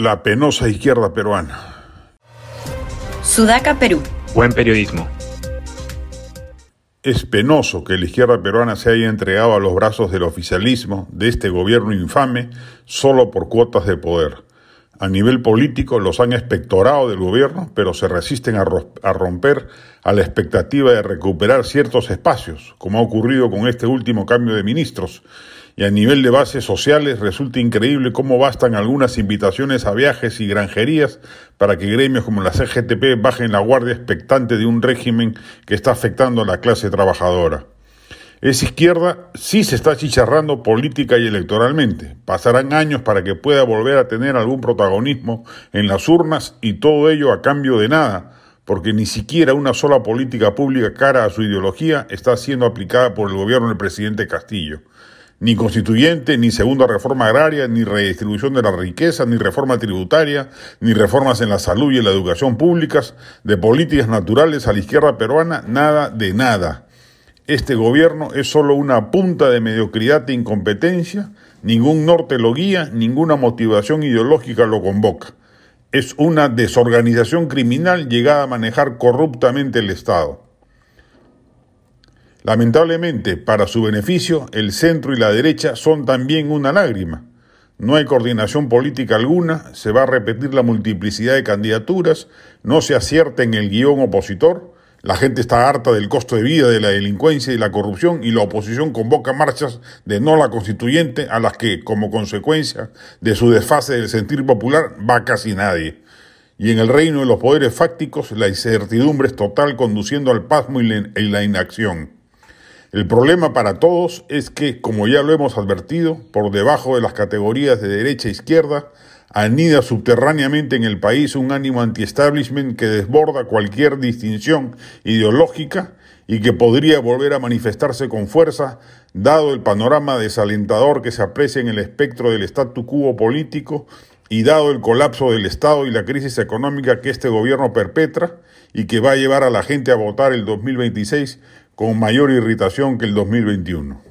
la penosa izquierda peruana. Sudaca, Perú. Buen periodismo. Es penoso que la izquierda peruana se haya entregado a los brazos del oficialismo de este gobierno infame solo por cuotas de poder. A nivel político los han expectorado del gobierno, pero se resisten a, romper a la expectativa de recuperar ciertos espacios, como ha ocurrido con este último cambio de ministros. Y a nivel de bases sociales resulta increíble cómo bastan algunas invitaciones a viajes y granjerías para que gremios como la CGTP bajen la guardia expectante de un régimen que está afectando a la clase trabajadora. Esa izquierda sí se está chicharrando política y electoralmente. Pasarán años para que pueda volver a tener algún protagonismo en las urnas y todo ello a cambio de nada, porque ni siquiera una sola política pública cara a su ideología está siendo aplicada por el gobierno del presidente Castillo. Ni constituyente, ni segunda reforma agraria, ni redistribución de la riqueza, ni reforma tributaria, ni reformas en la salud y en la educación públicas, de políticas naturales a la izquierda peruana, nada de nada. Este gobierno es solo una punta de mediocridad e incompetencia, ningún norte lo guía, ninguna motivación ideológica lo convoca. Es una desorganización criminal llegada a manejar corruptamente el Estado. Lamentablemente, para su beneficio, el centro y la derecha son también una lágrima. No hay coordinación política alguna, se va a repetir la multiplicidad de candidaturas, no se acierta en el guion opositor, la gente está harta del costo de vida, de la delincuencia y la corrupción y la oposición convoca marchas de no la constituyente a las que, como consecuencia de su desfase del sentir popular, va casi nadie. Y en el reino de los poderes fácticos, la incertidumbre es total conduciendo al pasmo y la inacción. El problema para todos es que, como ya lo hemos advertido, por debajo de las categorías de derecha e izquierda, anida subterráneamente en el país un ánimo anti-establishment que desborda cualquier distinción ideológica y que podría volver a manifestarse con fuerza, dado el panorama desalentador que se aprecia en el espectro del statu quo político y dado el colapso del Estado y la crisis económica que este gobierno perpetra y que va a llevar a la gente a votar el 2026 con mayor irritación que el 2021.